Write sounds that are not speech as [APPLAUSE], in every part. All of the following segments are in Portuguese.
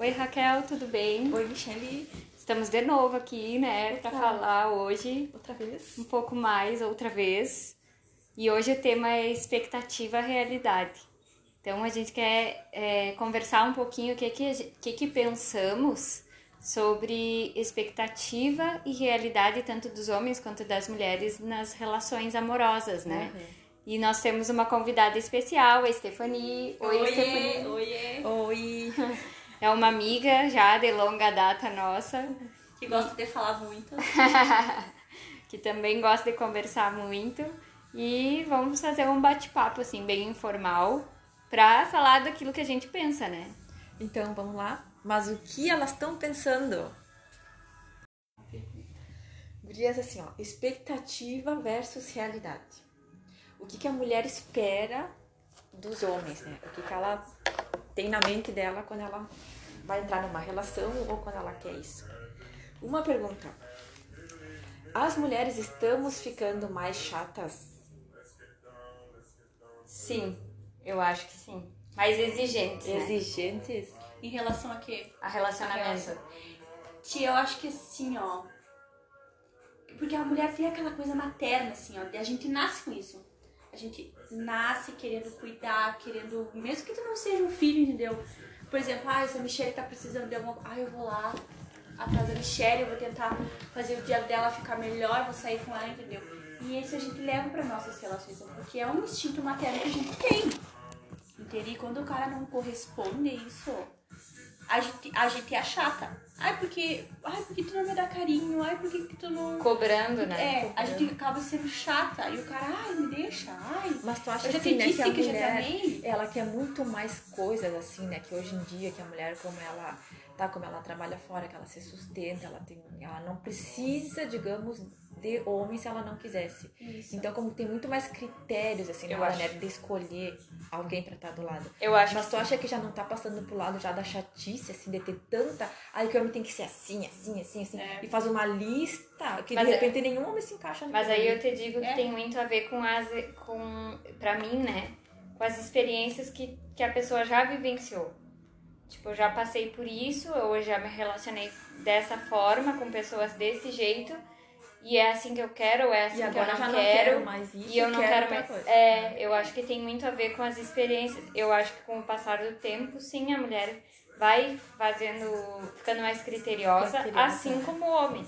Oi Raquel, tudo bem? Oi Michelle. Estamos de novo aqui, né, para falar hoje outra vez um pouco mais outra vez. E hoje o tema é expectativa realidade. Então a gente quer é, conversar um pouquinho o que que, que que pensamos sobre expectativa e realidade tanto dos homens quanto das mulheres nas relações amorosas, né? Uhum. E nós temos uma convidada especial, a Stephanie. Oi, Oiê, Stephanie. Oiê. Oi, [LAUGHS] É uma amiga já de longa data nossa, Que gosta de falar muito. [LAUGHS] que também gosta de conversar muito. E vamos fazer um bate-papo assim bem informal pra falar daquilo que a gente pensa, né? então vamos lá. Mas o que elas estão pensando? Gurias, assim, ó, expectativa versus realidade. O que, que a mulher espera dos homens, né? O que, que ela tem na mente dela quando ela vai entrar numa relação ou quando ela quer isso. Uma pergunta. As mulheres estamos ficando mais chatas? Sim, eu acho que sim. Mais exigentes, né? Exigentes? Em relação a quê? A relacionamento. Tia, eu acho que assim, ó. Porque a mulher tem aquela coisa materna, assim, ó. A gente nasce com isso. Gente nasce querendo cuidar, querendo. Mesmo que tu não seja um filho, entendeu? Por exemplo, ah, se a Michelle tá precisando de alguma coisa. Ah, eu vou lá atrás da Michelle, eu vou tentar fazer o dia dela ficar melhor, vou sair com ela, entendeu? E isso a gente leva para nossas relações, porque é um instinto materno que a gente tem. Entendeu? E quando o cara não corresponde a isso, a gente, a gente é chata. Ai, porque. Ai, porque tu não me dá carinho? Ai, porque que tu não. Cobrando, né? É, a gente acaba sendo chata. E o cara, ai, me deixa, ai. Mas tu acha Eu já assim, te né, disse que a que eu já te mulher, amei. ela quer muito mais coisas assim, né? Que hoje em dia, que a mulher, como ela tá, como ela trabalha fora, que ela se sustenta, ela tem, ela não precisa, digamos, de homem se ela não quisesse. Isso. Então, como tem muito mais critérios assim, na hora, né, de escolher alguém pra estar do lado. Eu acho Mas tu acha que já não tá passando pro lado já da chatice, assim, de ter tanta. Ai, que o homem tem que ser assim, assim, assim, assim. É. E faz uma lista que Mas de é- repente nenhum homem se encaixa no Mas aí eu te digo que É. tem muito a ver com as com para mim, né? Com as experiências que, que a pessoa já vivenciou. Tipo, eu já passei por isso, eu já me relacionei dessa forma com pessoas desse jeito e é assim que eu quero, ou é assim que eu não quero. não quero mais isso. e eu não quero outra mais. coisa. É, eu acho que tem muito a ver com as experiências. Eu acho que com o passar do tempo, sim, a mulher vai fazendo, ficando mais criteriosa, Criteriosa. assim como o homem.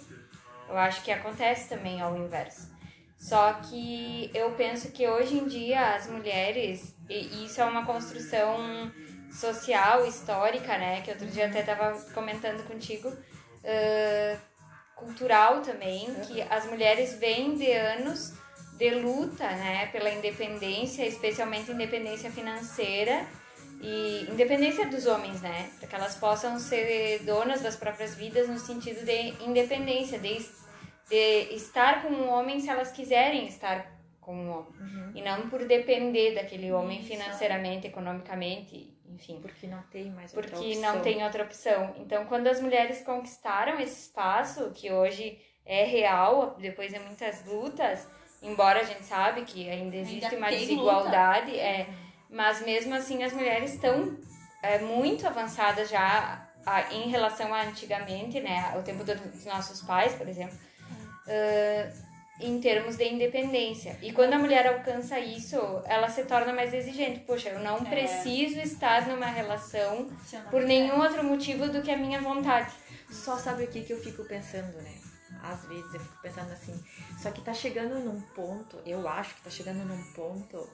Eu acho que acontece também ao inverso. Só que eu penso que hoje em dia as mulheres, e isso é uma construção social, histórica, né? Que outro dia até tava comentando contigo, ãh, cultural também, que as mulheres vêm de anos de luta, né, pela independência, especialmente independência financeira e independência dos homens, né, para que elas possam ser donas das próprias vidas no sentido de independência, de, de estar com um homem se elas quiserem estar com um homem Uhum. e não por depender daquele homem financeiramente, economicamente, enfim Porque não tem mais outra porque opção. não tem outra opção. Então, quando as mulheres conquistaram esse espaço, que hoje é real, depois de muitas lutas, embora a gente sabe que ainda existe Ainda uma desigualdade, é, mas mesmo assim as mulheres estão é, muito avançadas já a- em relação a antigamente, né, ao tempo do- dos nossos pais, por exemplo, ah, em termos de independência. E quando a mulher alcança isso, ela se torna mais exigente. Poxa, eu não É. preciso estar numa relação por nenhum outro motivo do que a minha vontade. Só sabe o que, que eu fico pensando, né? Às vezes eu fico pensando assim, só que tá chegando num ponto, eu acho que tá chegando num ponto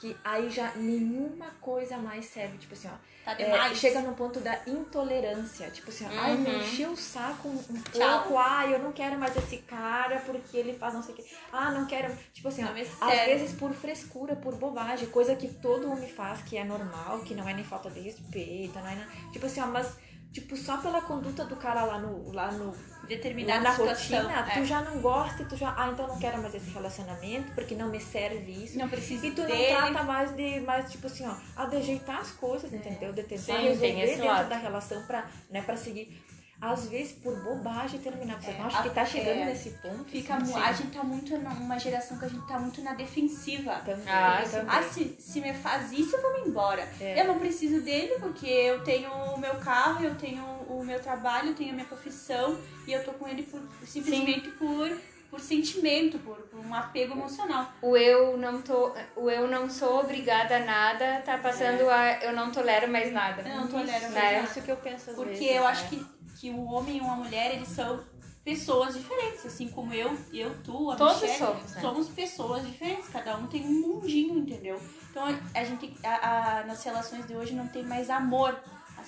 que aí já nenhuma coisa mais serve, tipo assim, ó. Tá é, demais. chega no ponto da intolerância, tipo assim, ó, ai, me Uhum. encheu o saco um, um pouco, ai, eu não quero mais esse cara porque ele faz não sei o que. Ah, não quero, tipo assim, ó, Não me às vezes por frescura, por bobagem, coisa que todo homem faz, que é normal, que não é nem falta de respeito, não é tipo assim, ó, mas tipo só pela conduta do cara lá no lá no lá Determinada na situação. rotina, é. tu já não gosta, tu já, ah, então não quero mais esse relacionamento porque não me serve isso. Não precisa E tu não dele. trata mais de, mais tipo assim, ó, a de ajeitar as coisas, entendeu? De tentar Sim, resolver dentro lado. da relação pra, né, pra seguir. às vezes por bobagem terminar. Você É, não acha que tá chegando é, nesse ponto? Fica, assim? a gente tá muito numa geração que a gente tá muito na defensiva. Também, Ah, também. Ah, se, se me faz isso, eu vou me embora. É. Eu não preciso dele porque eu tenho o meu carro, eu tenho o meu trabalho, tenho a minha profissão e eu tô com ele por, simplesmente por, por sentimento, por, por um apego emocional. O eu não tô, o eu não sou obrigada a nada, tá passando a eu não tolero mais nada. Eu não tolero Isso, mais né? é isso que eu penso às Porque vezes, eu né? acho que, que o homem e uma mulher, eles são pessoas diferentes, assim como eu, eu, tu, a Todos Michelle, somos, né? somos pessoas diferentes, cada um tem um mundinho, entendeu? Então a, a gente, a, a- nas relações de hoje não tem mais amor,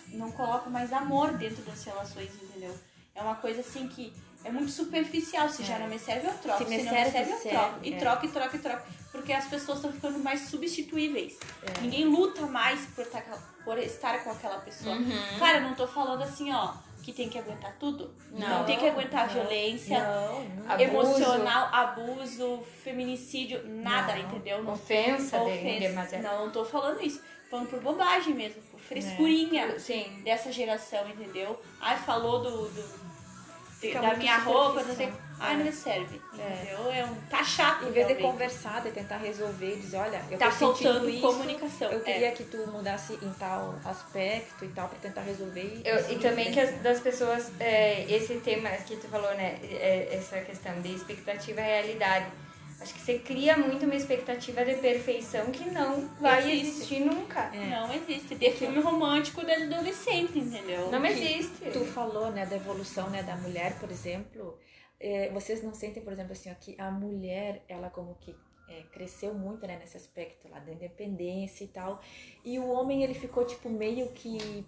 não coloca mais amor dentro das relações, entendeu? É uma coisa assim que é muito superficial, se já É. não me serve eu troco, Se se, me não serve, me serve eu serve, troco, e é. troca, e troca, e troca, porque as pessoas estão ficando mais substituíveis. É. Ninguém luta mais por, tá- por estar com aquela pessoa. Uhum. Cara, eu não tô falando assim, ó, que tem que aguentar tudo. Não, Não, tem que aguentar não, violência Não, emocional, abuso, feminicídio, nada, entendeu? Não Ofensa, ofensa. demasiado. Não, não tô falando isso. Falando por bobagem mesmo, frescurinha Sim. dessa geração, entendeu? Ai, falou do. do- da minha roupa, não sei. Ai, É. não me serve. É. Entendeu? É um. Tá chato. Em vez de realmente. conversar, de tentar resolver, dizer, olha, eu Tá tô sentindo faltando isso, comunicação. Eu é. queria que tu mudasse em tal aspecto e tal, pra tentar resolver. e Eu- e também que as, frente. das pessoas, é, esse tema que tu falou, né? é, essa questão de expectativa e realidade. Acho que você cria muito uma expectativa de perfeição que não vai Existe. existir nunca. É. Não existe. Ter filme romântico da adolescente, entendeu? Não que existe. Tu falou, né, da evolução, né, da mulher, por exemplo. É, vocês não sentem, por exemplo, assim, ó, que a mulher, ela como que é, cresceu muito, né, nesse aspecto lá da independência e tal. E o homem, ele ficou, tipo, meio que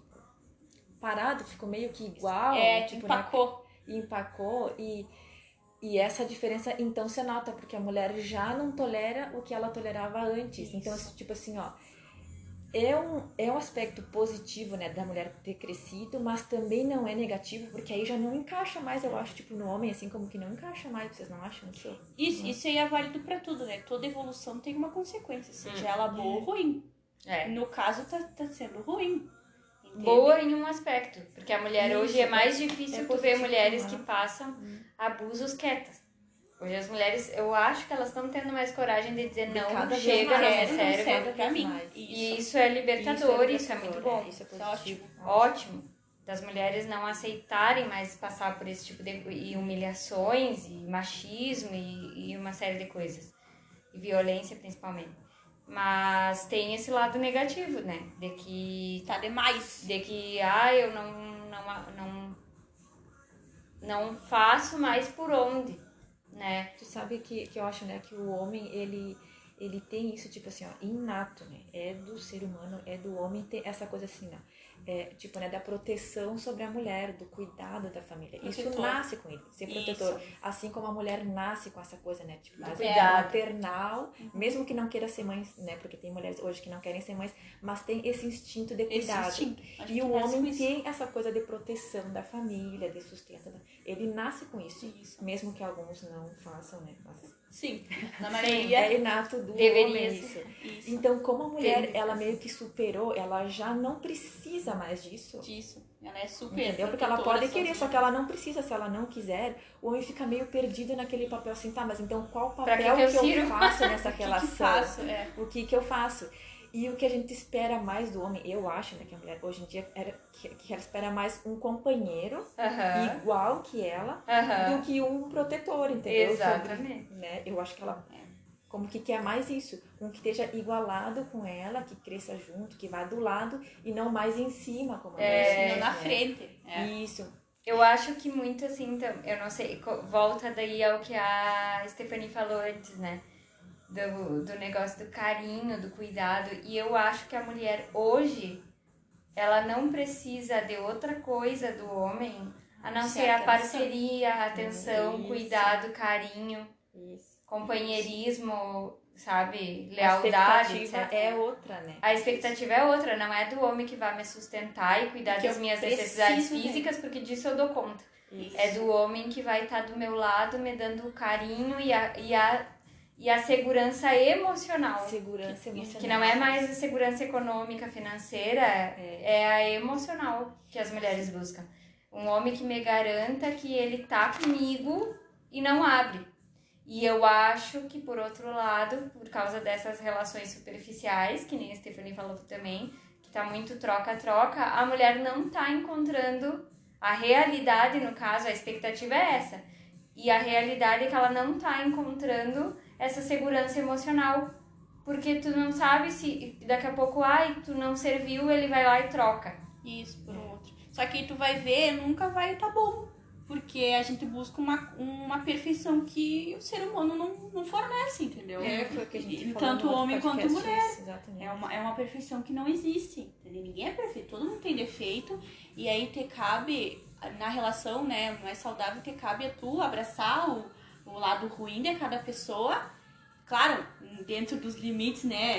parado, ficou meio que igual. É, tipo, né, empacou. e empacou e e essa diferença então se nota porque a mulher já não tolera o que ela tolerava antes. Isso. Então, tipo assim, ó, é um, é um aspecto positivo, né, da mulher ter crescido, mas também não é negativo, porque aí já não encaixa mais, eu acho, tipo, no homem, assim como que não encaixa mais, vocês não acham isso? Isso, isso aí é válido pra tudo, né? Toda evolução tem uma consequência, seja Hum. ela boa ou ruim. É. No caso, tá, tá sendo ruim. Entende? Boa em um aspecto, porque a mulher Isso, hoje é mais é difícil tu positivo, ver mulheres né? que passam Hum. abusos quietas. Hoje as mulheres, eu acho que elas estão tendo mais coragem de dizer não, cada chega, mais, não serve. serve pra mim. mais. E Isso. isso é libertador, isso é, muito bom. é, Isso é Isso é positivo. Ótimo. Das mulheres não aceitarem mais passar por esse tipo de e humilhações, e machismo, e, e uma série de coisas. E violência, principalmente. Mas tem esse lado negativo, né? De que Tá demais. de que ah, eu não não não não faço mais por onde, né? Tu sabe que, que eu acho, né, que o homem, ele, ele tem isso, tipo assim, ó, inato, né? É do ser humano, é do homem ter essa coisa assim, ó. É, tipo, né, da proteção sobre a mulher, do cuidado da família. Isso Protetor. nasce com ele, ser protetor. Isso. Assim como a mulher nasce com essa coisa, né? Tipo, Do da cuidado. maternal, Uhum. mesmo que não queira ser mãe, né? Porque tem mulheres hoje que não querem ser mães, mas tem esse instinto de cuidado. instinto. E o homem isso. tem essa coisa de proteção da família, de sustento. Ele nasce com isso. Isso. Mesmo que alguns não façam, né? Mas Sim. Na maioria. é inato do Deveria homem isso. Isso. Então, como a mulher, Tem. ela meio que superou, ela já não precisa mais disso. Disso. Ela é super. Entendeu? Porque ela pode querer, sozinha. só que ela não precisa. Se ela não quiser, o homem fica meio perdido naquele papel assim, tá, mas então qual papel que que eu eu faço nessa [LAUGHS] O que que relação? faço? É. O que que eu faço? E o que a gente espera mais do homem, eu acho, né, que a mulher hoje em dia era que, que ela espera mais um companheiro igual que ela do que um protetor, entendeu? Exatamente. Sobre, né? Eu acho que ela como que quer mais isso, um que esteja igualado com ela, que cresça junto, que vá do lado e não mais em cima, como É, Não na né? frente. É. Isso. Eu acho que muito assim, então, eu não sei, volta daí ao que a Stephanie falou antes, né? Do, do negócio do carinho, do cuidado. E eu acho que a mulher hoje, ela não precisa de outra coisa do homem, a não Ser ser a atenção. parceria, a atenção, Isso. cuidado, carinho, Isso. companheirismo, sabe? A Lealdade, expectativa etc. é outra, né? A expectativa é outra, não é do homem que vai me sustentar e cuidar Porque das minhas necessidades dele. físicas, porque disso eu dou conta. Isso. É do homem que vai estar do meu lado, me dando o carinho e a, e a, e a segurança emocional. segurança emocional. Que não é mais a segurança econômica, financeira, é, a emocional que as mulheres buscam. Um homem que me garanta que ele tá comigo e não abre. E eu acho que, por outro lado, por causa dessas relações superficiais, que nem a Stephanie falou também, que tá muito troca-troca, a mulher não tá encontrando a realidade, no caso, a expectativa é essa. E a realidade é que ela não tá encontrando essa segurança emocional. Porque tu não sabe se daqui a pouco, ai, tu não serviu, ele vai lá e troca. Isso, por outro. Só que tu vai ver, nunca vai estar tá bom. Porque a gente busca uma, uma perfeição que o ser humano não, não fornece, entendeu? É, foi o que a gente falou Tanto homem quanto mulher. isso, exatamente. É uma, é uma perfeição que não existe. Entendeu? Ninguém é perfeito, todo mundo tem defeito. E aí te cabe, na relação né, mais saudável, te cabe a tu abraçar o, o lado ruim de cada pessoa. Claro, dentro dos limites, né?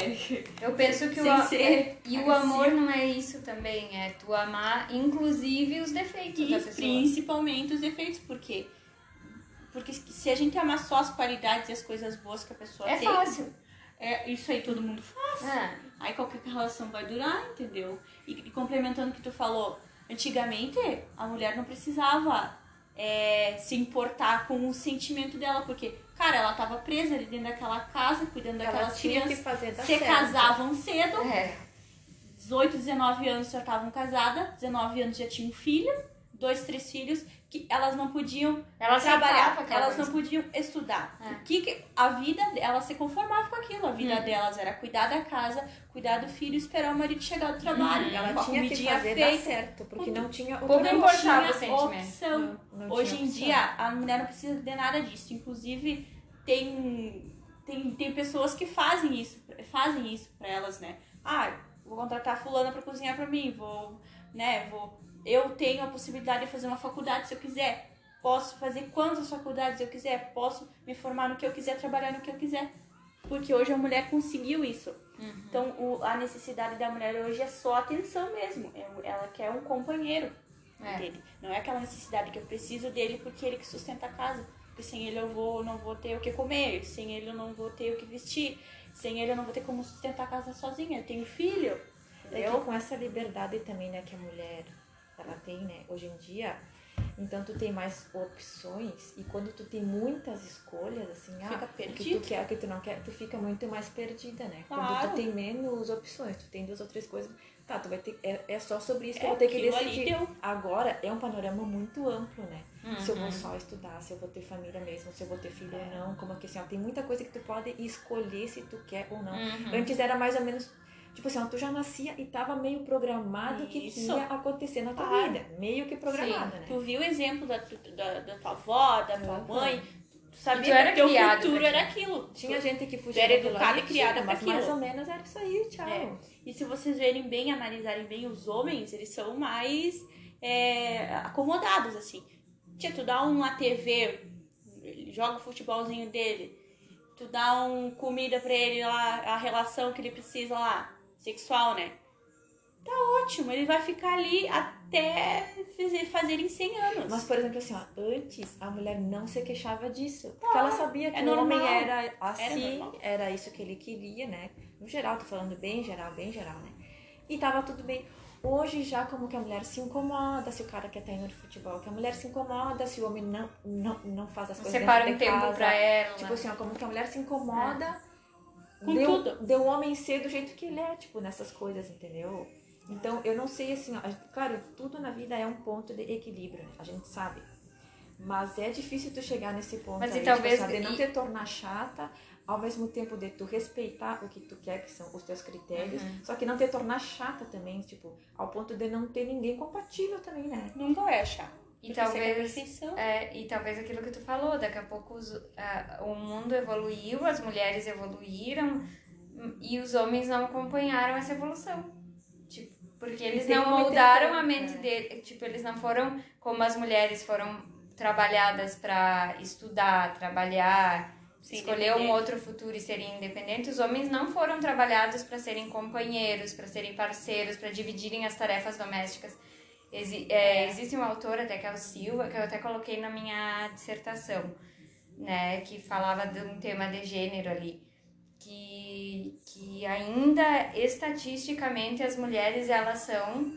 Eu penso que o, Sem a- ser é- e o agressivo. amor não é isso também, é tu amar inclusive os defeitos da E pessoa. principalmente os defeitos, porque porque se a gente amar só as qualidades e as coisas boas que a pessoa É tem, fácil. é isso aí todo mundo faz. Ah, Aí qualquer relação vai durar, entendeu? E, e complementando o que tu falou, antigamente a mulher não precisava é, se importar com o sentimento dela, porque, cara, ela tava presa ali dentro daquela casa, cuidando Ela daquelas tinha que crianças, fazer se certo. casavam cedo, é. 18, 19 anos já estavam casadas, 19 anos já tinham filho, dois, três filhos, que elas não podiam trabalhar, elas não podiam estudar. É. O que que- a vida, elas se conformavam com aquilo. A vida Uhum. delas era cuidar da casa, cuidar do filho, e esperar o marido chegar do trabalho. Uhum. Ela tinha que fazer feita. certo, porque não tinha Pouco outra importava tinha o opção. Não- não Hoje em opção. dia, a mulher não precisa de nada disso. Inclusive, tem, tem, tem pessoas que fazem isso, fazem isso pra elas, né? Ah, vou contratar fulana pra cozinhar pra mim, vou, né, vou... Eu tenho a possibilidade de fazer uma faculdade se eu quiser. Posso fazer quantas faculdades eu quiser. Posso me formar no que eu quiser, trabalhar no que eu quiser. Porque hoje a mulher conseguiu isso. Uhum. Então, o- a necessidade da mulher hoje é só atenção mesmo. É- Ela quer um companheiro É. dele. Não é aquela necessidade que eu preciso dele porque ele que sustenta a casa. Porque sem ele eu vou, não vou ter o que comer, sem ele eu não vou ter o que vestir, sem ele eu não vou ter como sustentar a casa sozinha. Eu tenho filho, É entendeu? com essa liberdade também, né, que a mulher ela tem, né, hoje em dia, então tu tem mais opções e quando tu tem muitas escolhas, assim, ah, Fica o que perdido. tu quer, o que tu não quer, tu fica muito mais perdida, né? Claro. Quando tu tem menos opções, tu tem duas ou três coisas, tá, tu vai ter, é, é só sobre isso que É, eu vou ter que decidir. Agora é um panorama muito amplo, né? Se eu vou Uhum. só estudar, se eu vou ter família mesmo, se eu vou ter filho É. ou não, como que assim, ó, tem muita coisa que tu pode escolher se tu quer ou não. Uhum. Antes era mais ou menos, tipo assim, ó, tu já nascia e tava meio programado o que Isso. ia acontecer na tua Claro. vida. Meio que programado, né? Tu viu o exemplo da, tu- da, da tua avó, da tua Uhum. mãe, tu sabia tu era que o teu criado futuro era aquilo. Tinha gente que Tu fugia era educada e criada pra mas mais aquilo. ou menos era isso aí, tchau. É. E se vocês verem bem, analisarem bem os homens, eles são mais é, acomodados, assim. Tia, tu dá uma TV, ele joga o futebolzinho dele, tu dá um comida pra ele lá, a relação que ele precisa lá, sexual, né? Tá ótimo, ele vai ficar ali até fazer, fazerem 100 anos. Mas, por exemplo, assim, ó, antes a mulher não se queixava disso. Porque ela sabia que é o normal. homem era assim, normal. era, isso que ele queria, né? No geral, tô falando bem geral, bem geral, né? E tava tudo bem. Hoje já como que a mulher se incomoda se o cara quer estar indo de futebol, que a mulher se incomoda se o homem não, não, não faz as coisas Separa um de tempo casa. pra ela. Tipo assim, ó, como que a mulher se incomoda Com de, o- tudo. de o homem ser do jeito que ele é, tipo, nessas coisas, entendeu? Então, eu não sei assim, ó, claro, tudo na vida é um ponto de equilíbrio, né? a gente sabe. Mas é difícil tu chegar nesse ponto Mas e aí, talvez- tipo, assim, de não te tornar chata, ao mesmo tempo de tu respeitar o que tu quer, que são os teus critérios, Uhum. só que não te tornar chata também, tipo, ao ponto de não ter ninguém compatível também, né? Nunca vai achar. E Porque quer talvez. É, e talvez aquilo que tu falou, daqui a pouco os- o mundo evoluiu, as mulheres evoluíram e os homens não acompanharam essa evolução. Tipo, porque eles tem não moldaram a mente né? dele, tipo, eles não foram como as mulheres foram trabalhadas para estudar, trabalhar, Ser escolher um outro futuro e serem independentes. Os homens não foram trabalhados para serem companheiros, para serem parceiros, para dividirem as tarefas domésticas. Exi é, existe um autor, até que é o Silva, que eu até coloquei na minha dissertação, né, que falava de um tema de gênero ali, que, que ainda estatisticamente as mulheres elas são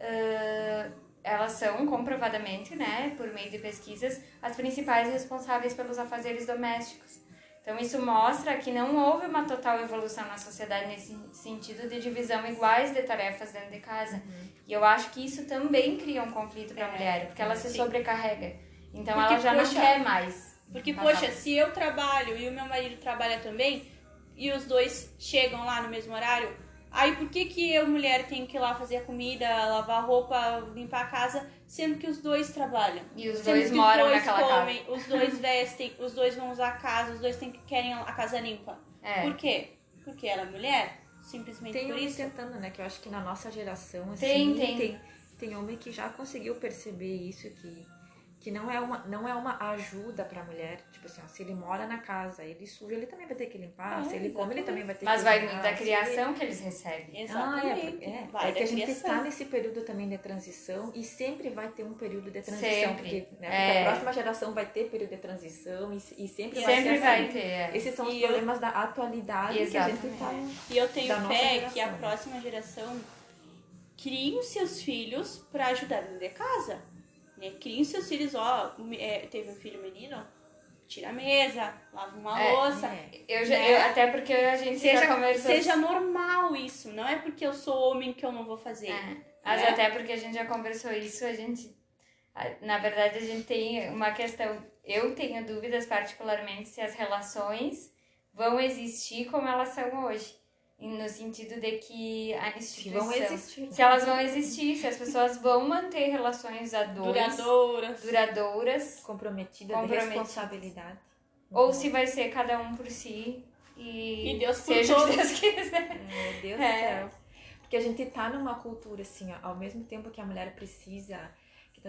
ah, elas são comprovadamente, né, por meio de pesquisas, as principais responsáveis pelos afazeres domésticos. Então isso mostra que não houve uma total evolução na sociedade nesse sentido de divisão iguais de tarefas dentro de casa. Uhum. E eu acho que isso também cria um conflito para a É, mulher, porque ela se sim. sobrecarrega. Então Porque, ela já poxa, não quer mais. Porque, poxa, se eu trabalho e o meu marido trabalha também, e os dois chegam lá no mesmo horário, aí por que que eu, mulher, tenho que ir lá fazer a comida, lavar a roupa, limpar a casa, sendo que os dois trabalham? E os Sendo dois que moram os dois naquela comem, os dois vestem, os dois vão usar a casa, os dois têm, querem a casa limpa. casa. É. Por quê? Porque ela é mulher? Simplesmente Tem por isso? tentando, né? Que eu acho que na nossa geração, assim, Tem, tem. tem, tem homem que já conseguiu perceber isso, que, que não, é uma, não é uma ajuda pra mulher. Tipo assim, ó, se ele mora na casa, ele suja, ele também vai ter que limpar. É, se ele come, ele exatamente. também vai ter Mas que vai limpar. da se criação que eles recebem. Ah, é, Exatamente. é, Vai é que da a gente criação. tá nesse período também de transição e sempre vai ter um período de transição. Sempre. Porque, né, É. porque a próxima geração vai ter período de transição e, e sempre vai Sempre ser vai assim. ter. é. Esses são os E eu- problemas da atualidade que a gente Exatamente. tá... E eu tenho da fé que a próxima geração criem seus filhos pra ajudar dentro de casa. Né? Criem seus filhos, ó, é, teve um filho menino, tira a mesa, lava uma É, louça. É. Eu já, né? eu- até porque a gente já Seja, conversou. seja normal isso, não é porque eu sou homem que eu não vou fazer. É, mas né? até porque a gente já conversou isso, a gente. Na verdade, a gente tem uma questão. Eu tenho dúvidas, particularmente, se as relações vão existir como elas são hoje. No sentido de que a Se instituição. vão existir. se elas vão existir, se as pessoas vão manter relações a dois, Duradouras. duradouras, Comprometida, Comprometidas. de responsabilidade. ou se vai ser cada um por si e, E Deus por seja o que todos. Deus quiser. Meu Deus É. do céu. Porque a gente tá numa cultura assim, ó, ao mesmo tempo que a mulher precisa.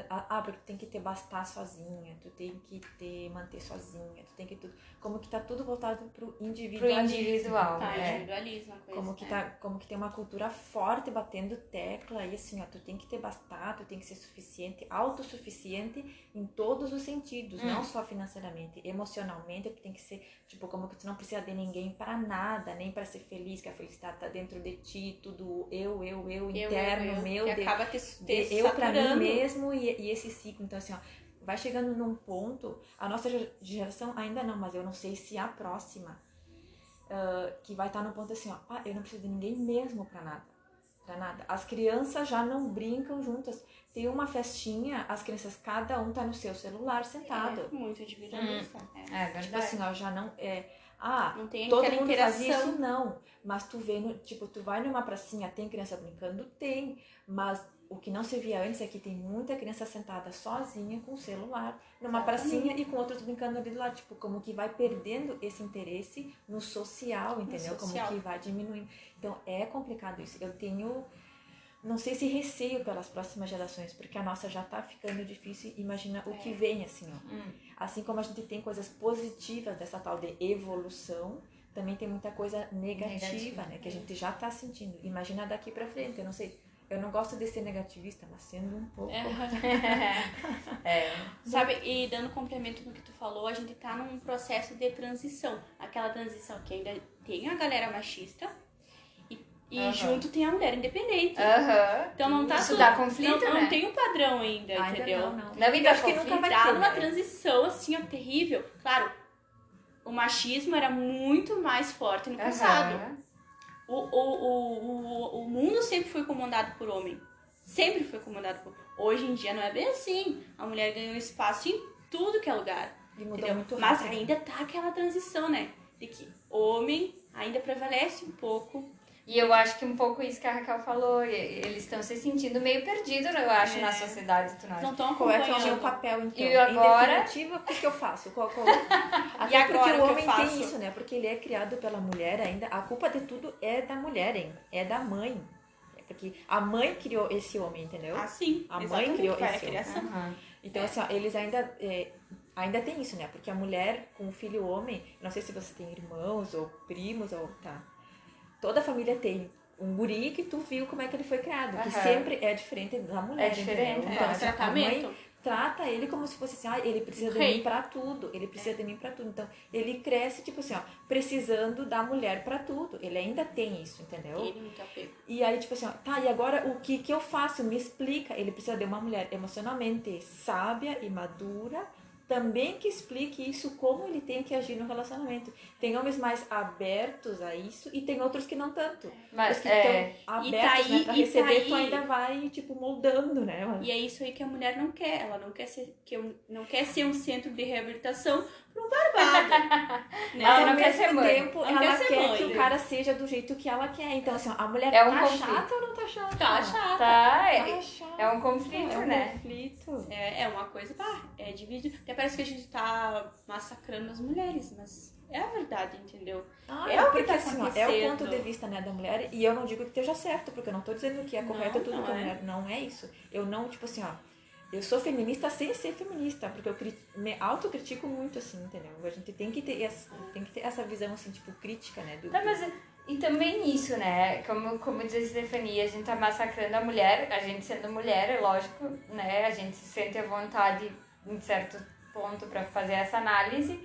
Ah, porque tu tem que ter bastar sozinha, tu tem que ter manter sozinha, tu tem que tudo. Como que tá tudo voltado pro Pro individualismo. individual. Tá, é. individualismo, a coisa. Como que, né? tá, como que tem uma cultura forte batendo tecla e assim, ó, tu tem que ter bastar, tu tem que ser suficiente, autossuficiente em todos os sentidos, Hum. não só financeiramente, emocionalmente, tu tem que ser, tipo, como que tu não precisa de ninguém pra nada, nem pra ser feliz, que a felicidade tá dentro de ti, tudo eu, eu, eu, Eu, interno, eu, eu, meu, que de, acaba te, de te eu pra mim mesmo e, e esse ciclo. Então, assim, ó, vai chegando num ponto, a nossa ge- geração ainda não, mas eu não sei se a próxima, ah, que vai estar no ponto assim, ó, ah, eu não preciso de ninguém mesmo pra nada. Pra nada. As crianças já não brincam juntas. Tem uma festinha, as crianças, cada um tá no seu celular sentado. É, muito individualista. é. É verdade. Tipo assim, ó, já não é. Ah, Não tem todo aquela mundo faz interação. isso? Não. Mas tu vê, no, tipo, tu vai numa pracinha, tem criança brincando? Tem. Mas o que não se via antes é que tem muita criança sentada sozinha com o celular, numa pracinha e com outros brincando ali do lado. Tipo, como que vai perdendo esse interesse no social, entendeu? social. Como que vai diminuindo. Então é complicado isso. Eu tenho. Não sei se receio pelas próximas gerações, porque a nossa já tá ficando difícil. Imagina o É. que vem, assim, ó. Hum. Assim como a gente tem coisas positivas dessa tal de evolução, também tem muita coisa negativa, Negativa. né? Que a gente já tá sentindo. Imagina daqui pra frente, eu não sei. Eu não gosto de ser negativista, mas sendo um pouco. [LAUGHS] É. Sabe, e dando complemento no que tu falou, a gente tá num processo de transição. Aquela transição que ainda tem a galera machista e, e Aham. junto tem a mulher independente. Aham. Então não tá Isso tudo- dá conflito, não, né? não tem um padrão ainda, Ainda entendeu? não, não. Não, acho que nunca vai Tá ter, numa né? transição assim, ó, terrível. Claro, o machismo era muito mais forte no passado. Aham. O, o, o, o, mundo sempre foi comandado por homem. Sempre foi comandado por Hoje em dia não é bem assim. A mulher ganhou espaço em tudo que é lugar. Mas ainda tá aquela transição, né? De que homem ainda prevalece um pouco. E eu acho que um pouco isso que a Raquel falou, eles estão se sentindo meio perdidos, eu acho, É. na sociedade, tu não estão Qual é que é o meu papel, então? E agora- Em definitiva, o que, que eu faço? Qual, qual... [LAUGHS] Até agora porque o o que eu homem faço? tem isso, né? Porque ele é criado pela mulher ainda. A culpa de tudo é da mulher, hein? É da mãe. É porque a mãe criou esse homem, entendeu? Ah, sim. A mãe exatamente, criou vai a esse criação. Aham. Então, assim, ó, eles ainda, é, ainda tem isso, né? Porque a mulher com o filho homem, não sei se você tem irmãos ou primos ou tá. Toda a família tem um guri que tu viu como é que ele foi criado, que Aham. sempre é diferente da mulher. É diferente, entendeu? é. Então, É, assim, a mãe trata ele como se fosse assim, ah, ele precisa de mim pra tudo, ele precisa de mim pra tudo. Então, ele cresce, tipo assim, ó, precisando da mulher pra tudo. Ele ainda tem isso, entendeu? Ele muito apego. E aí, tipo assim, ó, tá, e agora o que que eu faço? Me explica. Ele precisa de uma mulher emocionalmente sábia e madura, também que explique isso, como ele tem que agir no relacionamento. Tem homens mais abertos a isso e tem outros que não tanto. Mas, Os que é, estão E abertos, tá aí- né, pra e tá receber, tu ainda vai, tipo, moldando, né? E é isso aí que a mulher não quer. Ela não quer ser, que não quer ser um centro de reabilitação pro barbado. né? Ela Mas [LAUGHS] não ao quer mesmo ser mãe. tempo, Ela ela, quer quer que o cara seja do jeito que ela quer. Então, assim, a mulher É um tá conflito. chata ou não tá chata? Tá chata. tá, é, Tá chata. é um conflito, É um né? conflito. É, é uma coisa, pá, é dividido. Até parece que a gente tá massacrando as mulheres, mas é a verdade, entendeu? Ah, É é o que tá assim, é o ponto de vista né, da mulher, e eu não digo que esteja certo, porque eu não tô dizendo que é Não, correto tudo não que a é. mulher. Não é isso. Eu não, tipo assim, ó. Eu sou feminista sem ser feminista, porque eu me autocritico muito, assim, entendeu? A gente tem que ter essa, tem que ter essa visão, assim, tipo, crítica, né? Do, Tá, mas e também isso, né? Como, como diz a Stefania, a gente tá massacrando a mulher, a gente sendo mulher, é lógico, né? A gente se sente à vontade em certo ponto pra fazer essa análise,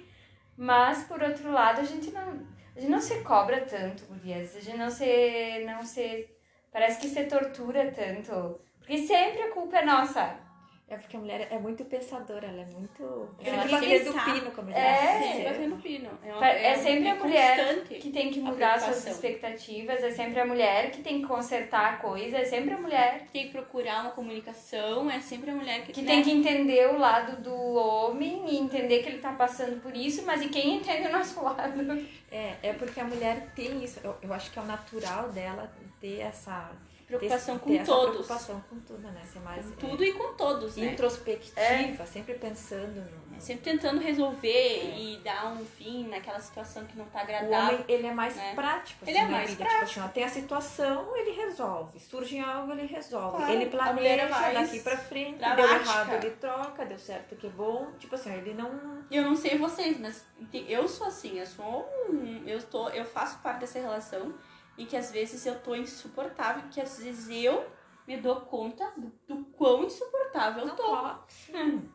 mas por outro lado, a gente não, a gente não se cobra tanto, gurias, a gente não se, não se, parece que se tortura tanto, porque sempre a culpa é nossa. É porque a mulher é muito pensadora, ela é muito. Ela tem que pensar. pino, como É, disse. batendo pino. É, uma, Pa- é sempre a mulher que tem que mudar suas expectativas, é sempre a mulher que tem que consertar a coisa, é sempre a mulher Tem que procurar uma comunicação, é sempre a mulher que, que né? tem que entender o lado do homem e entender que ele tá passando por isso, mas e quem entende o nosso lado? É, é porque a mulher tem isso. Eu, eu acho que é o natural dela ter essa. Preocupação ter, com ter todos. preocupação com tudo, né? Ser mais. Com é, tudo e com todos, né? introspectiva, sempre pensando no. É sempre tentando resolver e dar um fim naquela situação que não tá agradável. homem, ele é mais né? prático. Ele assim, é na mais vida. Tipo assim, ó, tem a situação, ele resolve. Surge algo, ele resolve. Claro, ele é planeja mais daqui pra frente. dramática. Deu errado, ele troca. Deu certo, que bom. Tipo assim, ele não... Eu não sei vocês, mas eu sou assim, eu sou um, eu tô, eu faço parte dessa relação e que às vezes eu tô insuportável, que às vezes eu me dou conta do, do quão insuportável eu tô. coloca.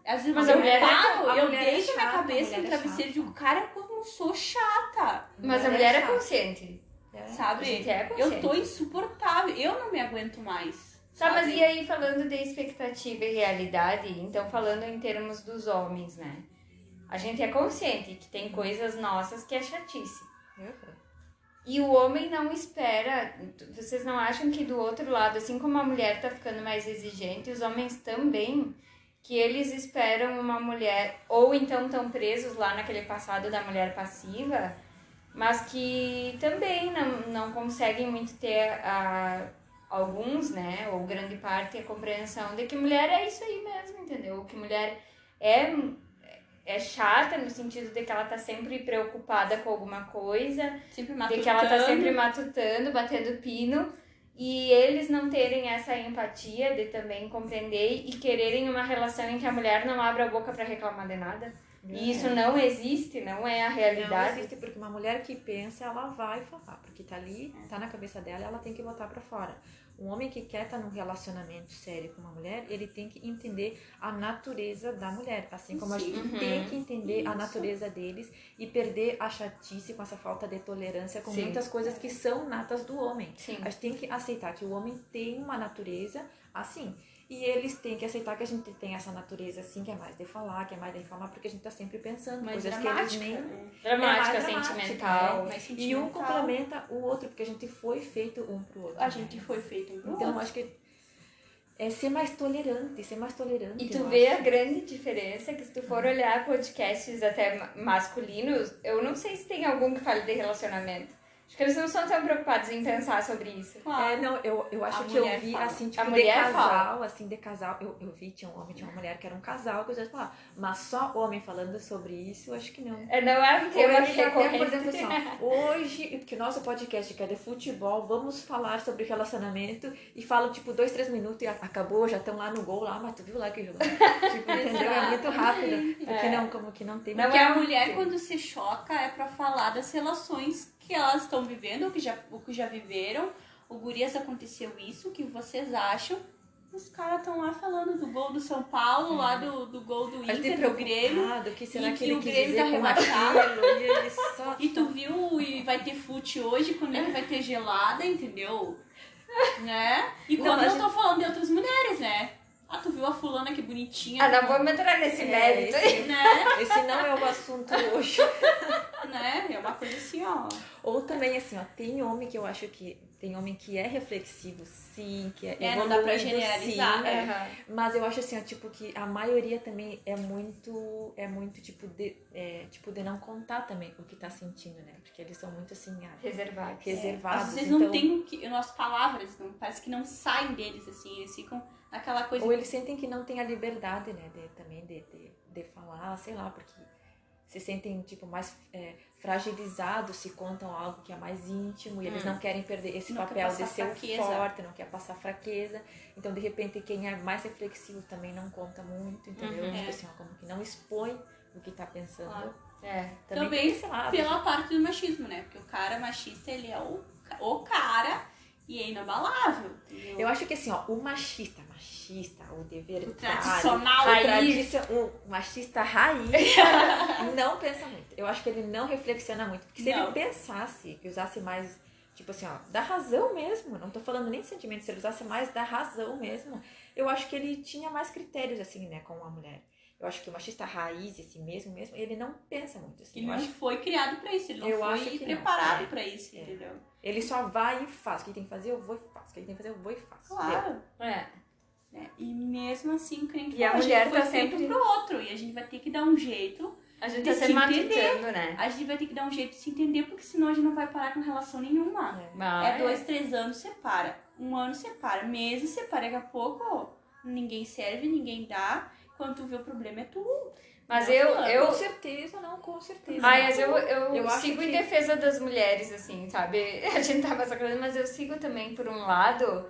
Às vezes Mas eu é- paro, a eu mulher é minha chata, a cabeça no é travesseiro e digo, cara, como eu sou chata, Mas a mulher é chata. consciente. É. A sabe? gente é Eu consciente. tô insuportável, eu não me aguento mais. Tá, mas sabe? e aí falando de expectativa e realidade, então falando em termos dos homens, né? A gente é consciente que tem coisas nossas que é chatice. E o homem não espera. Vocês não acham que do outro lado, assim como a mulher tá ficando mais exigente, os homens também, que eles esperam uma mulher, ou então estão presos lá naquele passado da mulher passiva, mas que também não, não conseguem muito ter a, alguns, né, ou grande parte, a compreensão de que mulher é isso aí mesmo, entendeu? Que mulher é é chata no sentido de que ela tá sempre preocupada com alguma coisa, Sempre de que ela tá matutando. sempre matutando, batendo pino, e eles não terem essa empatia de também compreender e quererem uma relação em que a mulher não abra a boca para reclamar de nada. E isso não existe, não é a Não realidade. existe, porque uma mulher que pensa, ela vai falar, porque tá ali, tá na cabeça dela, ela tem que botar pra fora. Um homem que quer estar num relacionamento sério com uma mulher, ele tem que entender a natureza da mulher, assim como a Sim. gente Uhum. tem que entender a Isso. natureza deles e perder a chatice com essa falta de tolerância com Sim. muitas coisas que são natas do homem. Sim. A gente tem que aceitar que o homem tem uma natureza assim. E eles têm que aceitar que a gente tem essa natureza assim, que é mais de falar, que é mais de reclamar, porque a gente tá sempre pensando mais coisas que eles nem né? Dramática, é mais dramática, sentimental. né? Mais e um sentimental. complementa o outro, porque a gente foi feito um pro outro. A né? gente foi feito um pro Então, outro. acho que é ser mais tolerante, ser mais tolerante. E tu vê a acho. grande diferença que se tu for olhar podcasts até ma- masculinos, eu não sei se tem algum que fale de relacionamento. Acho que eles não são tão preocupados em pensar sobre isso. Claro. É, não, eu, eu acho A que eu vi, fala. assim, tipo, A de casal, assim, de casal. Eu, eu vi, tinha um homem, tinha uma mulher que era um casal, que eu já falar, mas só homem falando sobre isso, eu acho que não. É, Não é um tema até, recorrente. por exemplo, assim, ó, hoje, porque o nosso podcast que é de futebol, vamos falar sobre relacionamento e falam, tipo, dois, três minutos e acabou, já estão lá no gol, lá, mas tu viu lá que jogou? [LAUGHS] tipo, entendeu? É muito rápido. Porque É. não, como que não tem Não Porque é a mulher, quando se choca, é pra falar das relações que elas estão vivendo, ou que já, ou que já viveram. O Gurias aconteceu isso, o que vocês acham? Os caras estão lá falando do gol do São Paulo, lá do, do gol do Mas Inter, do Grêmio. o que será e que que ele o Grêmio tá rebaixado. aquilo? E. [LAUGHS] E tu viu e vai ter fute hoje, quando é que vai ter gelada, entendeu? [LAUGHS] Né? E Não, quando eu tô falando de outras mulheres, né? Ah, tu viu a fulana que bonitinha? Ah, não vamos entrar nesse É, mérito. esse, Né? esse não é o assunto hoje. [LAUGHS] né? É uma coisa assim, ó. Ou também, assim, ó, tem homem que eu acho que... Tem homem que é reflexivo, sim, que é É, não dá pra generalizar, sim, né? Aham. Mas eu acho assim, ó, tipo, que a maioria também é muito, é muito, tipo, de, é, tipo, de não contar também o que tá sentindo, né? Porque eles são muito, assim, ah, Reservado. reservados. Às vezes então, não tem o que, as palavras, não, parece que não saem deles, assim, eles ficam naquela coisa. Ou eles sentem que não tem a liberdade, né, de, também de, de, de falar, sei lá, porque se sentem, tipo, mais é, fragilizados se contam algo que é mais íntimo e eles Hum. não querem perder esse Não papel de ser fraqueza. forte, não quer passar fraqueza. Então, de repente, quem é mais reflexivo também não conta muito, entendeu? Uhum. Tipo É. assim, como que não expõe o que tá pensando. Claro. É. Também, Também tem lado. Pela parte do machismo, né? Porque o cara machista, ele é o, o cara e é inabalável. Eu acho que assim, ó, o machista, machista, o dever O tradicional, o, raiz. o machista raiz [LAUGHS] não pensa muito. Eu acho que ele não reflexiona muito. Porque se Não. ele pensasse, que usasse mais, tipo assim, ó, da razão mesmo, não tô falando nem de sentimento, se ele usasse mais da razão mesmo, eu acho que ele tinha mais critérios, assim, né, com a mulher. Eu acho que o machista raiz, esse mesmo, mesmo, ele não pensa muito, assim. Ele Eu não acho foi criado pra isso, ele não Eu foi preparado É. pra isso, É. entendeu? Ele só vai e faz. O que tem que fazer, eu vou e faço. O que tem que fazer, eu vou e faço. Claro. É. né? E mesmo assim, que nem tu E a falou, mulher gente foi tá feito sempre- pro outro. E a gente vai ter que dar um jeito. A gente De tá se matutando, né? A gente vai ter que dar um jeito de se entender, porque senão a gente não vai parar com relação nenhuma. É. Mas- É dois, três anos, separa. Um ano separa. Meses separa. Daqui a pouco, ninguém serve, ninguém dá. Quando tu vê o problema é tu. Mas eu, eu Com certeza, não, com certeza. Mas eu, eu, Eu sigo em que- defesa das mulheres, assim, sabe? [LAUGHS] A gente tá massacrando, mas eu sigo também, por um lado,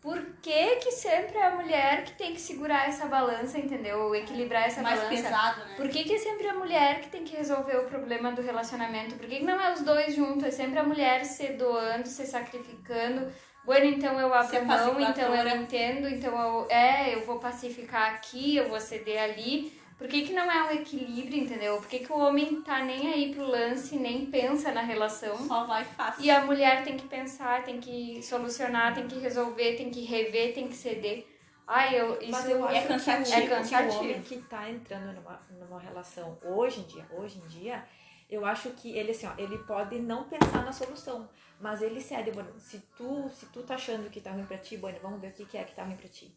por que que sempre é a mulher que tem que segurar essa balança, entendeu? Equilibrar essa mais balança. pesado, né? Por que, que é sempre a mulher que tem que resolver o problema do relacionamento? Por que, que não é os dois juntos? É sempre a mulher se doando, se sacrificando. Bueno, então eu abro mão, então eu entendo, então eu, é, eu vou pacificar aqui, eu vou ceder ali. Por que, que não é um equilíbrio, entendeu? Por que, que o homem tá nem aí pro lance, nem pensa na relação? Só vai fácil. E a mulher tem que pensar, tem que solucionar, tem que resolver, tem que rever, tem que ceder. Ai, eu, isso Mas eu acho é que cansativo. o- É que cansativo. o homem que tá entrando numa, numa relação hoje em dia, hoje em dia, eu acho que ele assim, ó, ele pode não pensar na solução, mas ele cede, bueno, se tu, se tu tá achando que tá ruim pra ti, bueno, vamos ver o que que é que tá ruim pra ti.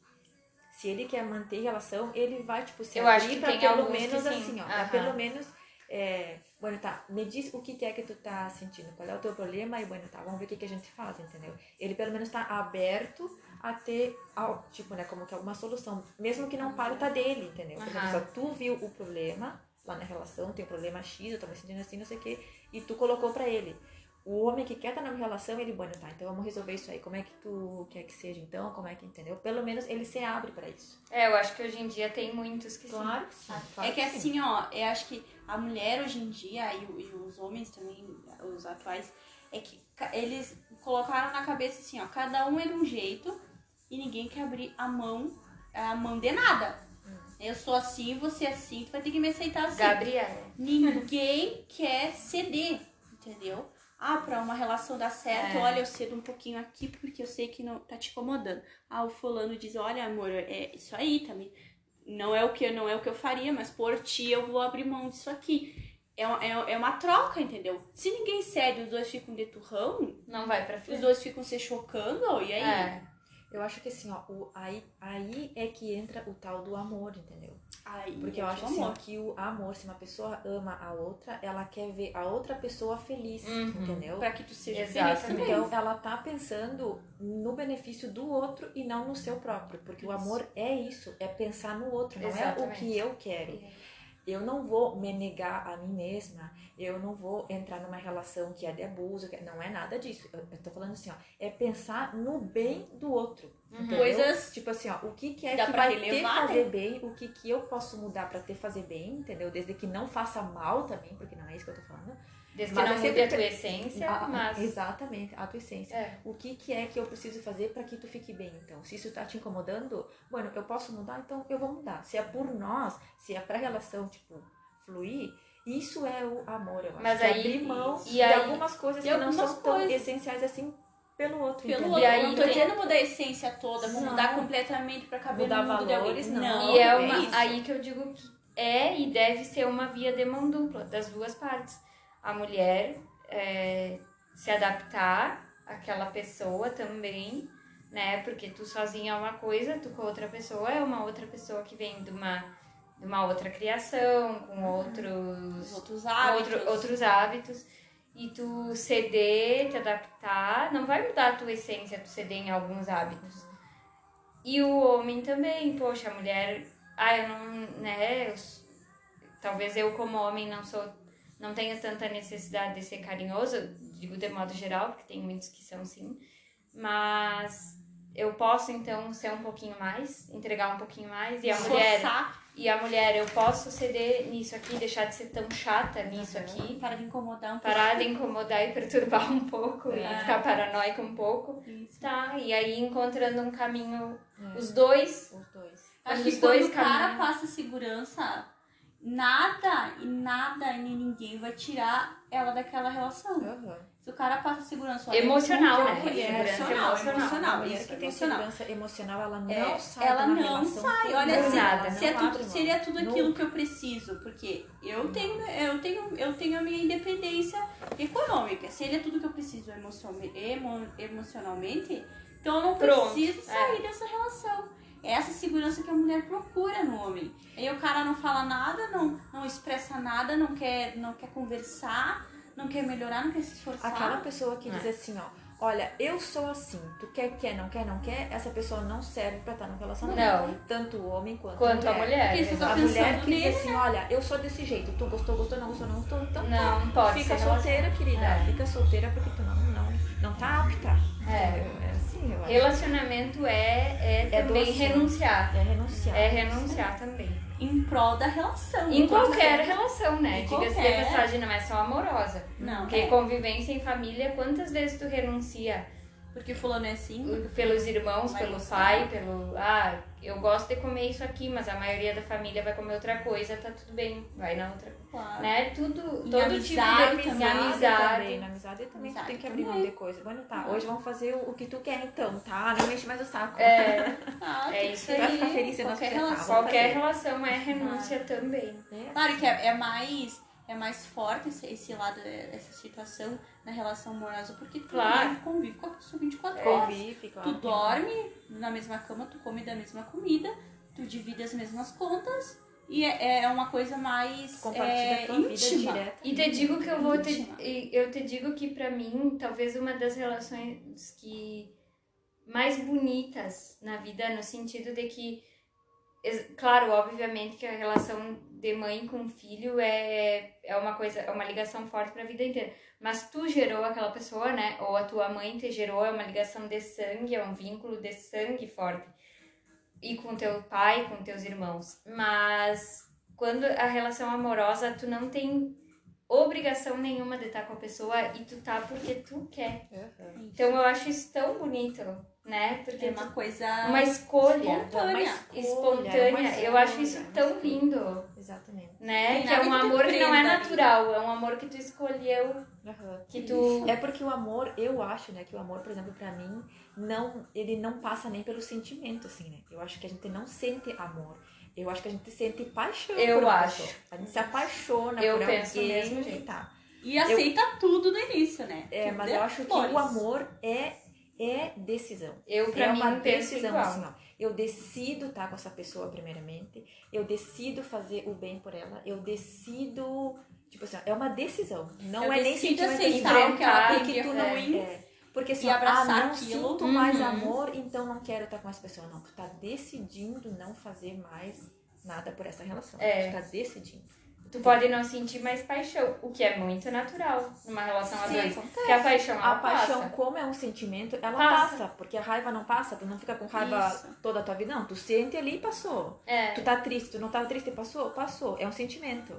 Se ele quer manter relação, ele vai, tipo, se Eu abrir que pra pelo menos sim. assim, ó, pra Aham. pelo menos, é, bueno, tá, me diz o que é que tu tá sentindo, qual é o teu problema e, bueno, tá, vamos ver o que que a gente faz, entendeu? Ele pelo menos tá aberto a ter, al- tipo, né, como que alguma solução, mesmo que não parta dele, entendeu? Por exemplo, só tu viu o problema lá na relação, tem um problema X, eu tô me sentindo assim, não sei o quê, e tu colocou pra ele. O homem que quer estar numa relação, ele, bueno, tá, então vamos resolver isso aí. Como é que tu quer que seja, então? Como é que, entendeu? Pelo menos ele se abre pra isso. É, eu acho que hoje em dia tem muitos que sim. que sim. é que assim, ó, eu acho que a mulher hoje em dia e, e os homens também, os atuais, é que eles colocaram na cabeça assim, ó, cada um é de um jeito e ninguém quer abrir a mão, a mão de nada. Eu sou assim, você é assim, tu vai ter que me aceitar assim. Gabriela. Ninguém quer ceder, entendeu? Ah, pra uma relação dar certo, É. olha, eu cedo um pouquinho aqui porque eu sei que não tá te incomodando. Ah, o fulano diz, olha, amor, é isso aí também. Não é o que não é o que eu faria, mas por ti eu vou abrir mão disso aqui. É uma, é, é uma troca, entendeu? Se ninguém cede, os dois ficam de turrão, Não vai pra os frente. dois ficam se chocando, e aí? É. Eu acho que assim, ó, o, aí, aí é que entra o tal do amor, entendeu? Aí, Porque eu é acho o assim, ó, que o amor, se uma pessoa ama a outra, ela quer ver a outra pessoa feliz, Uhum. entendeu? Pra que tu seja Exatamente. feliz também. Então ela tá pensando no benefício do outro e não no seu próprio, porque o Isso. amor é isso, é pensar no outro, não é o Exatamente. que eu quero. Eu não vou me negar a mim mesma, eu não vou entrar numa relação que é de abuso, que não é nada disso. Eu, eu tô falando assim, ó, é pensar no bem do outro. entendeu? Coisas Tipo assim, ó, o que, que é Dá que vai relevar, te fazer né? bem, o que, que eu posso mudar pra te fazer bem, entendeu? Desde que não faça mal também, porque não é isso que eu tô falando. Desde que Mas não é mude sempre a tua essência, Ah, mas. Exatamente, a tua essência. É. O que, que é que eu preciso fazer pra que tu fique bem, então? Se isso tá te incomodando, bueno, eu posso mudar, então eu vou mudar. Se é por nós, se é pra relação, tipo, fluir, isso é o amor, eu acho. Mas que é aí- abrir mão e de aí- algumas coisas que não algumas são tão coisas. essenciais assim pelo outro, Pelo outro, E aí eu não tô dizendo mudar a essência toda, vou Não. mudar completamente pra caber Mudar no mundo valores, alguém. não. E é é uma, isso. aí que eu digo que é e deve ser uma via de mão dupla, das duas partes. A mulher é, se adaptar àquela pessoa também, né? Porque tu sozinha é uma coisa, tu com outra pessoa é uma outra pessoa que vem de uma, de uma outra criação, com Os outros, outros hábitos. outro- outros hábitos. E tu ceder, te adaptar, não vai mudar a tua essência, tu ceder em alguns hábitos. E o homem também, poxa, a mulher, ah, eu não, né, eu talvez eu como homem não sou, não tenha tanta necessidade de ser carinhoso, digo de modo geral, porque tem muitos que são sim, mas eu posso então ser um pouquinho mais, entregar um pouquinho mais, e a mulher, Forçar e a mulher, eu posso ceder nisso aqui, deixar de ser tão chata nisso aqui, para de incomodar um pouco. parar de incomodar e perturbar um pouco, É. e ficar paranoica um pouco. Isso. Tá, e aí encontrando um caminho, É. os dois, Os dois. Acho que os dois quando o cara passa segurança, nada e nada e ninguém vai tirar ela daquela relação. Aham. Se o cara passa segurança, Emocional, eu né? emocional, emocional. emocional, mulher isso, que tem emocional. segurança emocional, ela não É, sai ela não sai. por Olha assim, nada, se é não tudo, seria tudo aquilo Nunca. que eu preciso, porque eu tenho, eu tenho, eu tenho a minha independência econômica. Se ele é tudo que eu preciso emocion- emo- emocionalmente, então eu não Pronto, preciso sair é. dessa relação. É essa segurança que a mulher procura no homem. Aí o cara não fala nada, não, não expressa nada, não quer, não quer conversar, não quer melhorar, não quer se esforçar. Aquela pessoa que É. diz assim, ó, olha, eu sou assim, tu quer, quer, não quer, não quer, essa pessoa não serve pra estar no relacionamento. Não. Tanto o homem quanto, quanto a mulher. Porque você exato. A Tá mulher pensando que diz assim, olha, eu sou desse jeito, tu gostou, gostou, não gostou, não gostou, então Não, pode fica ser solteira, querida. É. Fica solteira porque tu não, não, não tá apta. É. É eu acho. Relacionamento é, é, É também doce. renunciar. É renunciar. É renunciar também. Em prol da relação. Em qualquer ser- relação, né? Diga-se de qualquer. passagem, não é só amorosa. Não, Porque é. convivência em família, quantas vezes tu renuncia Porque fulano é assim, porque pelos irmãos, Vai pelo gostar. pai, pelo. Ah, eu gosto de comer isso aqui, mas a maioria da família vai comer outra coisa, tá tudo bem, vai na outra. Claro. Né? Tudo, Em todo amizade tipo de também. amizade. também, na amizade também tu Amizade tem que abrir mão de coisa. Bueno, tá, hoje vamos fazer o, que tu quer então, tá? Não enche mais o saco. É, [LAUGHS] Ah, É isso ser Vai ficar feliz se nós qualquer relação. qualquer fazer. relação é renúncia também. É. Claro que é, é mais é mais forte esse, esse lado, essa situação na relação amorosa, porque tu Claro. convive com a pessoa 24 horas. Convive, claro. Tu dorme na mesma cama, tu come da mesma comida, tu divide as mesmas contas e é, é uma coisa mais Compartilha é, a tua vida íntima. direta. E te digo que eu vou te, e eu te digo que pra mim, talvez uma das relações que mais bonitas na vida, no sentido de que, claro, obviamente que a relação de mãe com filho é, é uma coisa, é uma ligação forte pra vida inteira. Mas tu gerou aquela pessoa, né? Ou a tua mãe te gerou, é uma ligação de sangue, é um vínculo de sangue forte. E com teu pai, com teus irmãos. Mas quando a relação amorosa, tu não tem obrigação nenhuma de estar com a pessoa e tu tá porque tu quer. Então eu acho isso tão bonito, né? Porque É uma coisa uma escolha espontânea. espontânea. Eu acho isso escolha, tão uma escolha. lindo, Exatamente. né? Que é um que amor que não é natural, é um amor que tu escolheu, Aham. que tu É porque o amor, eu acho, né, que o amor, por exemplo, pra mim, não, ele não passa nem pelo sentimento, assim, né? Eu acho que a gente não sente amor. Eu acho que a gente sente paixão Eu por uma acho. pessoa. A gente se apaixona Eu por penso alguém mesmo e jeito. tá. E aceita tudo no início, né? É, mas eu acho que flores. o amor é, é decisão. eu pra é mim uma decisão, igual. assim. Eu decido estar com essa pessoa primeiramente. Eu decido fazer o bem por ela. Eu decido. Tipo assim, é uma decisão. Não Eu é nem sentimento aceitar o que enfrentar, tu não ruim. é. Porque assim, E ó, abraçar ah, não aquilo. sinto mais Uhum. amor, então não quero estar com essa pessoa. Não, tu tá decidindo não fazer mais nada por essa relação. É. Tu tá decidindo. Tu pode não sentir mais paixão, o que é muito natural numa relação a Sim, dois. acontece. Porque a paixão, A paixão, passa. como é um sentimento, ela Passa. passa. Porque a raiva não passa, tu não fica com raiva Isso. toda a tua vida. Não, tu sente ali e passou. É. Tu tá triste, tu não tá triste, passou? Passou. É um sentimento.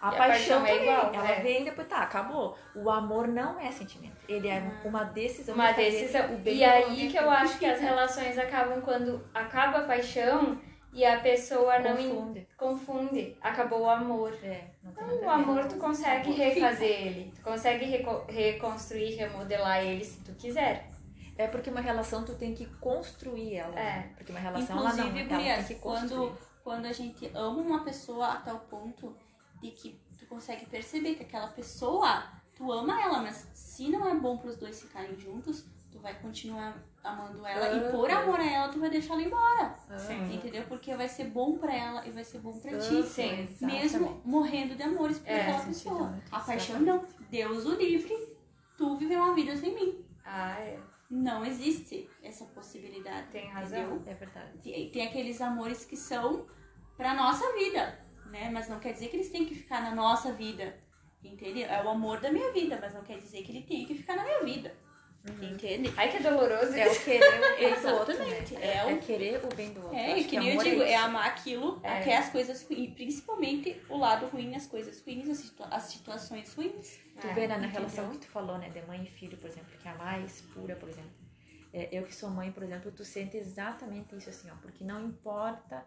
A E a paixão, paixão é também. igual, ela é. vem e depois tá, acabou. O amor não é sentimento. Ele é uma decisão. Uma decisão. O bem E aí que eu acho que as relações acabam quando acaba a paixão e a pessoa não Confunde. confunde. Acabou o amor. É, não tem Não, nada o amor tu consegue Amor refazer [LAUGHS] ele. Tu consegue reco- reconstruir, remodelar ele se tu quiser. É porque uma relação tu tem que construir ela. É. né? Porque uma relação ela não, Inclusive, ela tem gurias, que construir. quando, quando a gente ama uma pessoa a tal ponto de que tu consegue perceber que aquela pessoa, tu ama ela, mas se não é bom pros dois ficarem juntos, tu vai continuar amando ela e por amor a ela, tu vai deixar ela embora. Ah, Entendeu? Porque vai ser bom pra ela e vai ser bom pra ti. sim, Mesmo exatamente. morrendo de amores por É, aquela pessoa. A paixão não. Deus o livre, tu viver uma vida sem mim. Ah, é. Não existe essa possibilidade. Tem razão. entendeu? É verdade. Tem, tem aqueles amores que são pra nossa vida, né? Mas não quer dizer que eles têm que ficar na nossa vida. Entende? É o amor da minha vida, mas não quer dizer que ele tem que ficar na minha vida. Entende? Ai, que doloroso É o querer o bem do outro, né? É, É o- é querer o bem do outro. É, e que nem eu amor digo, é isso. amar aquilo, É. até as coisas ruins, principalmente o lado ruim, as coisas ruins, as, situa- as situações ruins. Tu É, vê na entendeu? relação que tu falou, né, de mãe e filho, por exemplo, que é a mais pura, por exemplo. É, eu que sou mãe, por exemplo, tu sente exatamente isso assim, ó, porque não importa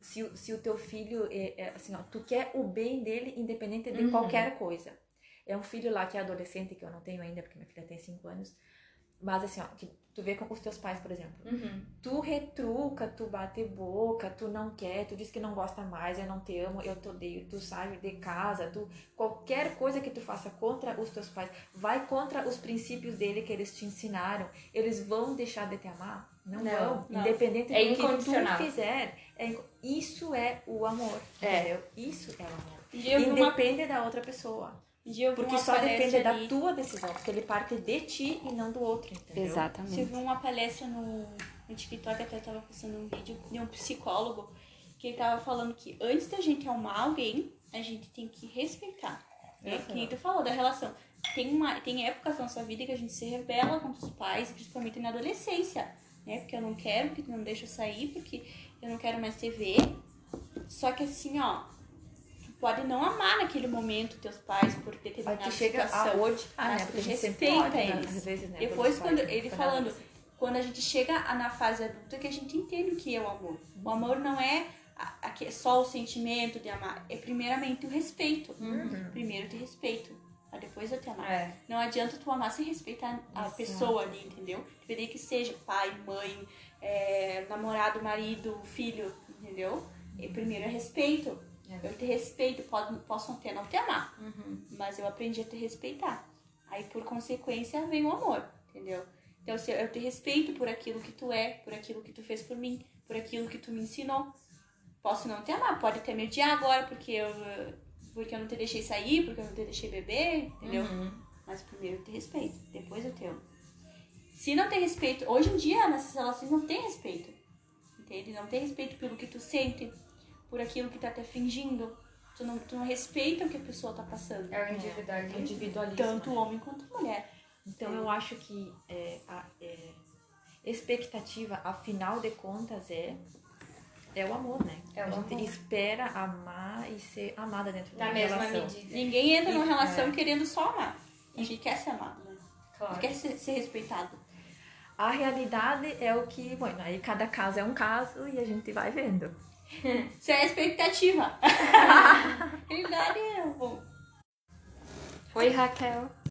se, o- se o teu filho é, é, assim, ó, tu quer o bem dele independente de Uhum. qualquer coisa. É um filho lá que é adolescente, que eu não tenho ainda, porque minha filha tem 5 anos, mas assim, ó, que tu vê com os teus pais, por exemplo. Uhum. Tu retruca, tu bate boca, tu não quer, tu diz que não gosta mais, eu não te amo, eu te odeio, tu sai de casa, tu qualquer coisa que tu faça contra os teus pais, vai contra os princípios dele que eles te ensinaram, eles vão deixar de te amar? Não, Não, vão. não. Independente É do que tu fizer, é inco- isso é o amor, É. entendeu? Isso é o amor. Vi uma, Independe da outra pessoa. Eu vi Porque só depende ali, da tua decisão, porque ele parte de ti e não do outro, entendeu? Você viu uma palestra no, no TikTok, até tava postando um vídeo de um psicólogo que ele tava falando que antes da gente amar alguém, a gente tem que respeitar. Né? Uhum. Que nem tu falou da relação. Tem, uma, tem épocas na nossa vida que a gente se rebela contra os pais, principalmente na adolescência. Né? Porque eu não quero, porque tu não deixa eu sair, porque eu não quero mais ver. Só que assim, ó, pode não amar naquele momento teus pais por determinada tu chega a situação. odiar, né? mas Porque a tu gente sempre respeita odia, né? eles. às vezes, né? Depois, quando ele falando, ela- quando a gente chega na fase adulta que a gente entende o que é o amor. O amor não é só o sentimento de amar, é primeiramente o respeito. Uhum. Primeiro te respeito, pra depois eu te amar. É. Não adianta tu amar sem respeitar a pessoa ali, entendeu? Dependendo que seja pai, mãe, é, namorado, marido, filho, entendeu? E primeiro é respeito. Eu te respeito, pode, posso até não te amar, Uhum. mas eu aprendi a te respeitar. Aí, por consequência, vem o amor, entendeu? Então, se eu te respeito por aquilo que tu é, por aquilo que tu fez por mim, por aquilo que tu me ensinou. Posso não te amar, pode até me odiar agora porque eu, porque eu não te deixei sair, porque eu não te deixei beber, entendeu? Uhum. Mas primeiro eu te respeito, depois eu te amo. Se não tem respeito, hoje em dia nessas relações não tem respeito. Entende? Não tem respeito pelo que tu sente, por aquilo que tá te fingindo. Tu não, tu não respeita o que a pessoa tá passando. É o individualismo. individualismo. Tanto o homem quanto a mulher. Então eu acho que é, a é, expectativa, afinal de contas, é é o amor, né? É o a gente amor. espera amar e ser amada dentro da mesma relação. medida. Ninguém entra numa E- relação é. querendo só amar. A gente quer ser amado, né? A Claro. gente quer ser, ser respeitado. A realidade é o que, bom, aí cada caso é um caso e a gente vai vendo. Isso é a expectativa. Realidade é bom. Oi, Raquel.